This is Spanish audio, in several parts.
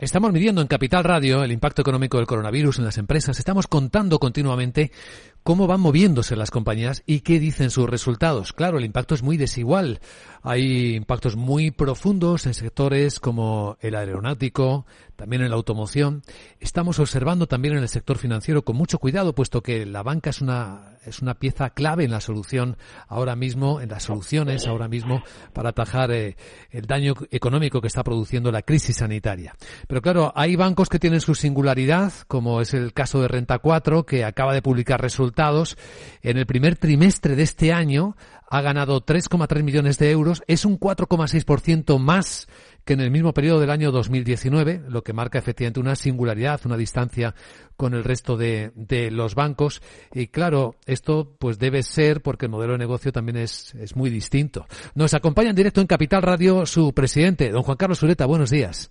Estamos midiendo en Capital Radio el impacto económico del coronavirus en las empresas. Estamos contando continuamente cómo van moviéndose las compañías y qué dicen sus resultados. Claro, el impacto es muy desigual. Hay impactos muy profundos en sectores como el aeronáutico, también en la automoción. Estamos observando también en el sector financiero con mucho cuidado, puesto que la banca es una, es una pieza clave en la solución ahora mismo, en las soluciones ahora mismo para atajar eh, el daño económico que está produciendo la crisis sanitaria. Pero claro, hay bancos que tienen su singularidad, como es el caso de Renta 4, que acaba de publicar resultados. En el primer trimestre de este año ha ganado 3,3 millones de euros, es un 4,6% más que en el mismo periodo del año 2019, lo que marca efectivamente una singularidad, una distancia con el resto de, de, los bancos. Y claro, esto pues debe ser porque el modelo de negocio también es, es muy distinto. Nos acompaña en directo en Capital Radio su presidente, don Juan Carlos Sureta. Buenos días.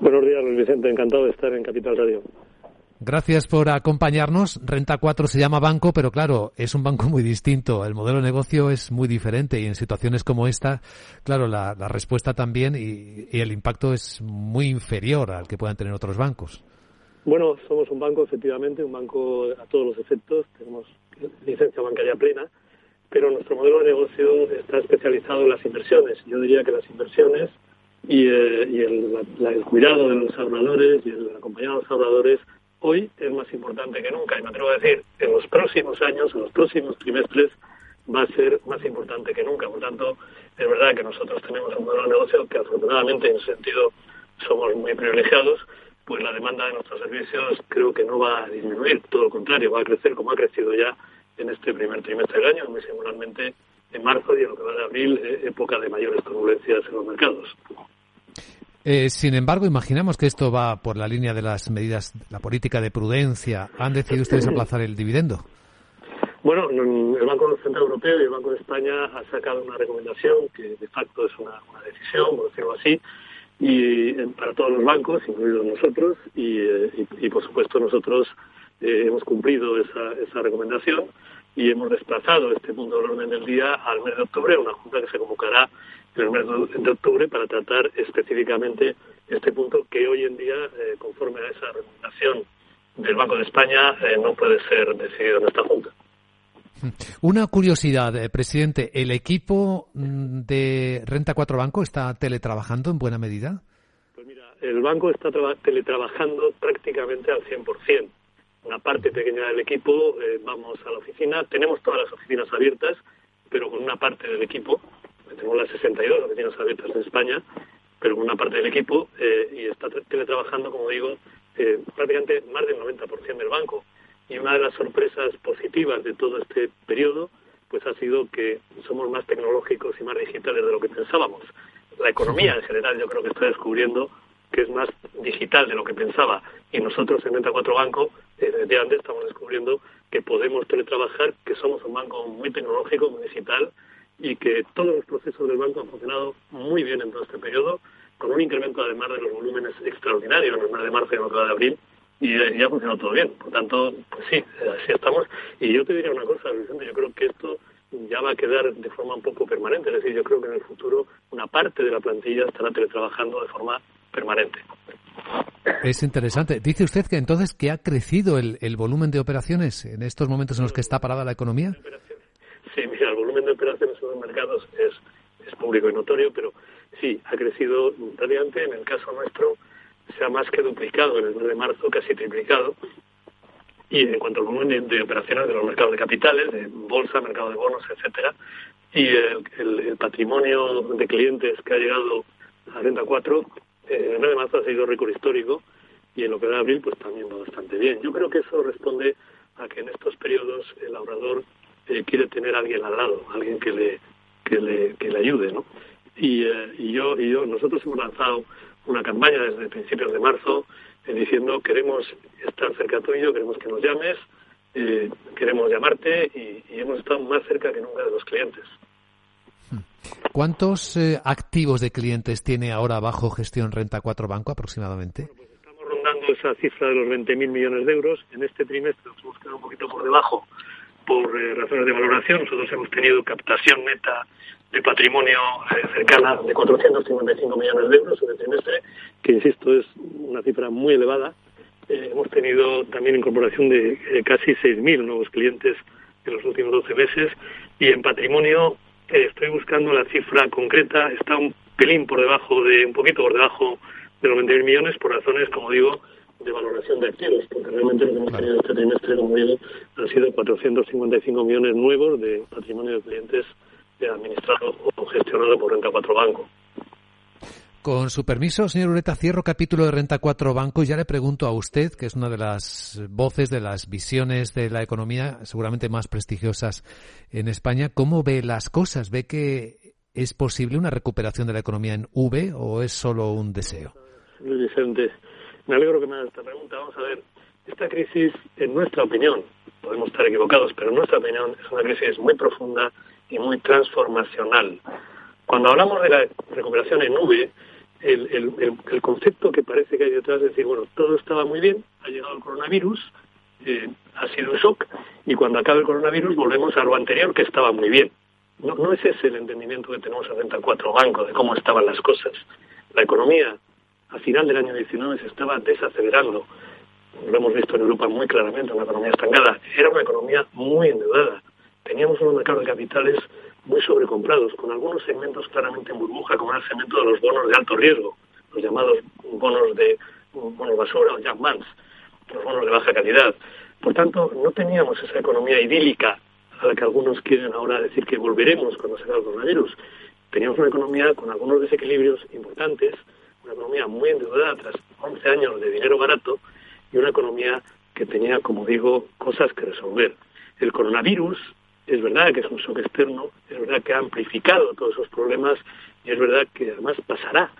Buenos días, Luis Vicente. Encantado de estar en Capital Radio. Gracias por acompañarnos. Renta 4 se llama banco, pero claro, es un banco muy distinto. El modelo de negocio es muy diferente y en situaciones como esta, claro, la, respuesta también y, el impacto es muy inferior al que puedan tener otros bancos. Bueno, somos un banco, efectivamente, un banco a todos los efectos. Tenemos licencia bancaria plena, pero nuestro modelo de negocio está especializado en las inversiones. Yo diría que las inversiones y, eh, y el, cuidado de los ahorradores y el acompañar a los ahorradores hoy es más importante que nunca. Y me atrevo a decir, en los próximos años, en los próximos trimestres, va a ser más importante que nunca. Por tanto, es verdad que nosotros tenemos un modelo de negocio que afortunadamente en ese sentido somos muy privilegiados, pues la demanda de nuestros servicios creo que no va a disminuir, todo lo contrario, va a crecer como ha crecido ya en este primer trimestre del año, muy singularmente en marzo y en lo que va de abril, eh, época de mayores turbulencias en los mercados. Eh, sin embargo, imaginamos que esto va por la línea de las medidas, la política de prudencia. ¿Han decidido ustedes aplazar el dividendo? Bueno, el Banco Central Europeo y el Banco de España ha sacado una recomendación que de facto es una, decisión, por decirlo así, y para todos los bancos, incluidos nosotros, y, y, y por supuesto nosotros eh, hemos cumplido esa, esa recomendación y hemos desplazado este punto del orden del día al mes de octubre, una junta que se convocará en el mes de octubre para tratar específicamente este punto que hoy en día, eh, conforme a esa recomendación del Banco de España, eh, no puede ser decidido en esta junta. Una curiosidad, eh, presidente, ¿el equipo de Renta 4 Banco está teletrabajando en buena medida? Pues mira, el banco está teletrabajando prácticamente al 100% una parte pequeña del equipo eh, vamos a la oficina. Tenemos todas las oficinas abiertas, pero con una parte del equipo. Tenemos las 62 oficinas abiertas en España, pero con una parte del equipo eh, y está teletrabajando, como digo, eh, prácticamente más del 90% del banco. Y una de las sorpresas positivas de todo este periodo pues ha sido que somos más tecnológicos y más digitales de lo que pensábamos. La economía en general yo creo que está descubriendo que es más digital de lo que pensaba. Y nosotros en 94 Banco, antes estamos descubriendo que podemos teletrabajar, que somos un banco muy tecnológico, muy digital, y que todos los procesos del banco han funcionado muy bien en todo este periodo, con un incremento además de los volúmenes extraordinarios en el mes de marzo y en el de abril, y, eh, ha funcionado todo bien. Por tanto, pues sí, así estamos. Y yo te diría una cosa, Vicente, yo creo que esto ya va a quedar de forma un poco permanente. Es decir, yo creo que en el futuro una parte de la plantilla estará teletrabajando de forma permanente. Es interesante. Dice usted que entonces que ha crecido el, el, volumen de operaciones en estos momentos en los que está parada la economía. Sí, mira, el volumen de operaciones en los mercados es, es público y notorio, pero sí, ha crecido notoriamente. En el caso nuestro se ha más que duplicado en el mes de marzo, casi triplicado. Y en cuanto al volumen de, operaciones de los mercados de capitales, de bolsa, mercado de bonos, etcétera, y el, el, patrimonio de clientes que ha llegado a Renta 4 en el mes de marzo ha sido récord histórico y en lo que da abril pues también va bastante bien. Yo creo que eso responde a que en estos periodos el ahorrador eh, quiere tener a alguien al lado, alguien que le que le, que le ayude, ¿no? Y, eh, y yo y yo nosotros hemos lanzado una campaña desde principios de marzo eh, diciendo queremos estar cerca tuyo, queremos que nos llames, eh, queremos llamarte y hemos estado más cerca que nunca de los clientes. ¿Cuántos eh, activos de clientes tiene ahora bajo gestión Renta 4 Banco aproximadamente? Bueno, pues estamos rondando esa cifra de los 20.000 millones de euros. En este trimestre nos hemos quedado un poquito por debajo por eh, razones de valoración. Nosotros hemos tenido captación neta de patrimonio eh, cercana de 455 millones de euros en el trimestre, que insisto es una cifra muy elevada. Eh, hemos tenido también incorporación de eh, casi 6.000 nuevos clientes en los últimos 12 meses y en patrimonio estoy buscando la cifra concreta, está un pelín por debajo de, un poquito por debajo de los 20.000 millones por razones, como digo, de valoración de activos, porque realmente lo que hemos tenido este trimestre, como digo, han sido 455 millones nuevos de patrimonio de clientes administrado o gestionado por Renta 4 Banco. Con su permiso, señor Ureta, cierro capítulo de Renta 4 Banco y ya le pregunto a usted, que es una de las voces de las visiones de la economía seguramente más prestigiosas en España, ¿cómo ve las cosas? ¿Ve que es posible una recuperación de la economía en V o es solo un deseo? Luis Vicente, me alegro que me haga esta pregunta. Vamos a ver, esta crisis, en nuestra opinión, podemos estar equivocados, pero en nuestra opinión es una crisis muy profunda y muy transformacional. Cuando hablamos de la recuperación en V, el, concepto que parece que hay detrás es decir, bueno, todo estaba muy bien, ha llegado el coronavirus, eh, ha sido un shock, y cuando acabe el coronavirus volvemos a lo anterior que estaba muy bien. No, no es ese el entendimiento que tenemos en 4 Banco de cómo estaban las cosas. La economía a final del año 19 se estaba desacelerando. Lo hemos visto en Europa muy claramente, una economía estancada. Era una economía muy endeudada. Teníamos unos mercados de capitales muy sobrecomprados, con algunos segmentos claramente en burbuja, como el segmento de los bonos de alto riesgo, los llamados bonos de bonos basura o Mans, los bonos de baja calidad. Por tanto, no teníamos esa economía idílica a la que algunos quieren ahora decir que volveremos cuando se acabe el coronavirus. Teníamos una economía con algunos desequilibrios importantes, una economía muy endeudada tras 11 años de dinero barato y una economía que tenía, como digo, cosas que resolver. El coronavirus es verdad que es un shock externo, es verdad que ha amplificado todos esos problemas y es verdad que además pasará.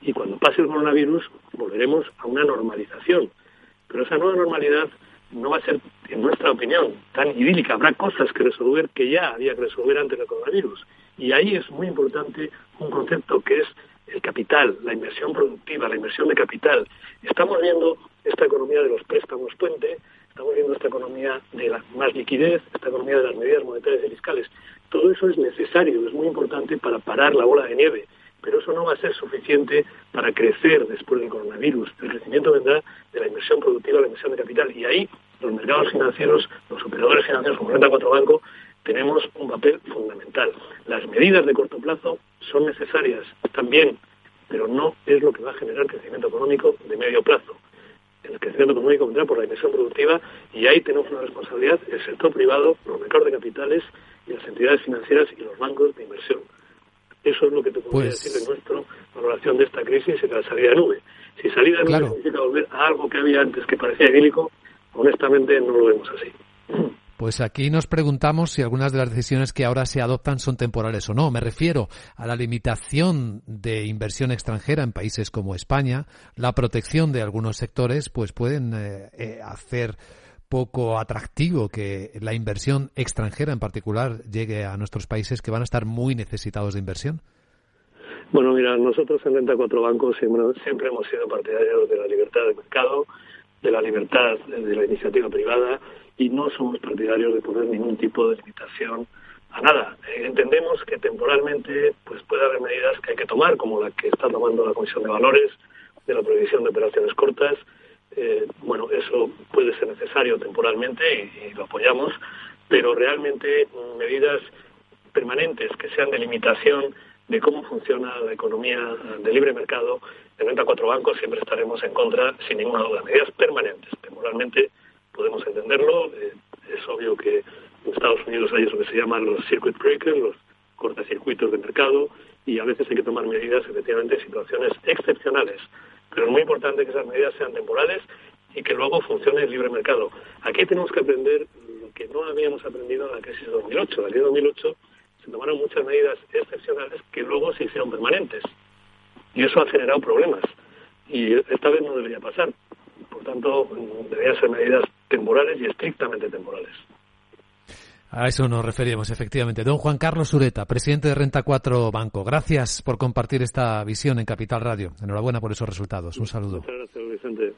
Y cuando pase el coronavirus volveremos a una normalización. Pero esa nueva normalidad no va a ser, en nuestra opinión, tan idílica. Habrá cosas que resolver que ya había que resolver antes del coronavirus. Y ahí es muy importante un concepto que es el capital, la inversión productiva, la inversión de capital. Estamos viendo esta economía de los préstamos puente, estamos viendo esta economía de más liquidez, esta economía de las medidas monetarias y fiscales. Todo eso es necesario, es muy importante para parar la bola de nieve, pero eso no va a ser suficiente para crecer después del coronavirus. El crecimiento vendrá de la inversión productiva, la inversión de capital, y ahí los mercados financieros, los operadores financieros como Renta 4 Banco, tenemos un papel fundamental. Las medidas de corto plazo son necesarias también, pero no es lo que va a generar crecimiento económico de medio plazo el crecimiento económico vendrá por la inversión productiva y ahí tenemos una responsabilidad el sector privado, los mercados de capitales y las entidades financieras y los bancos de inversión. Eso es lo que te podría pues decir de nuestra valoración de esta crisis y de la salida de nube. Si salida de nube significa volver a algo que había antes que parecía idílico, honestamente no lo vemos así. Pues aquí nos preguntamos si algunas de las decisiones que ahora se adoptan son temporales o no. Me refiero a la limitación de inversión extranjera en países como España, la protección de algunos sectores, pues pueden eh, eh, hacer poco atractivo que la inversión extranjera en particular llegue a nuestros países que van a estar muy necesitados de inversión. Bueno, mira, nosotros en Renta Cuatro Bancos siempre, siempre hemos sido partidarios de la libertad de mercado, de la libertad de la iniciativa privada y no somos partidarios de poner ningún tipo de limitación a nada. Eh, entendemos que temporalmente pues puede haber medidas que hay que tomar, como la que está tomando la Comisión de Valores, de la prohibición de operaciones cortas. Eh, bueno, eso puede ser necesario temporalmente y, lo apoyamos, pero realmente medidas permanentes que sean de limitación de cómo funciona la economía de libre mercado, de venta cuatro bancos siempre estaremos en contra, sin ninguna duda. Medidas permanentes, temporalmente podemos entenderlo. Eh, es obvio que en Estados Unidos hay eso que se llaman los circuit breakers, los cortacircuitos de mercado, y a veces hay que tomar medidas, efectivamente, en situaciones excepcionales. Pero es muy importante que esas medidas sean temporales y que luego funcione el libre mercado. Aquí tenemos que aprender lo que no habíamos aprendido en la crisis de 2008. En la crisis de 2008 se tomaron muchas medidas excepcionales que luego se hicieron permanentes. Y eso ha generado problemas. Y esta vez no debería pasar. Por tanto, deberían ser medidas temporales y estrictamente temporales. A eso nos referíamos, efectivamente. Don Juan Carlos Ureta, presidente de Renta 4 Banco. Gracias por compartir esta visión en Capital Radio. Enhorabuena por esos resultados. Un saludo. Muchas gracias, Vicente.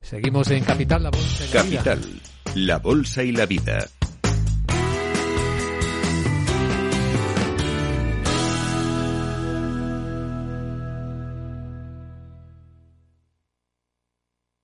Seguimos en Capital, la Bolsa y la Capital, la Bolsa y la Vida.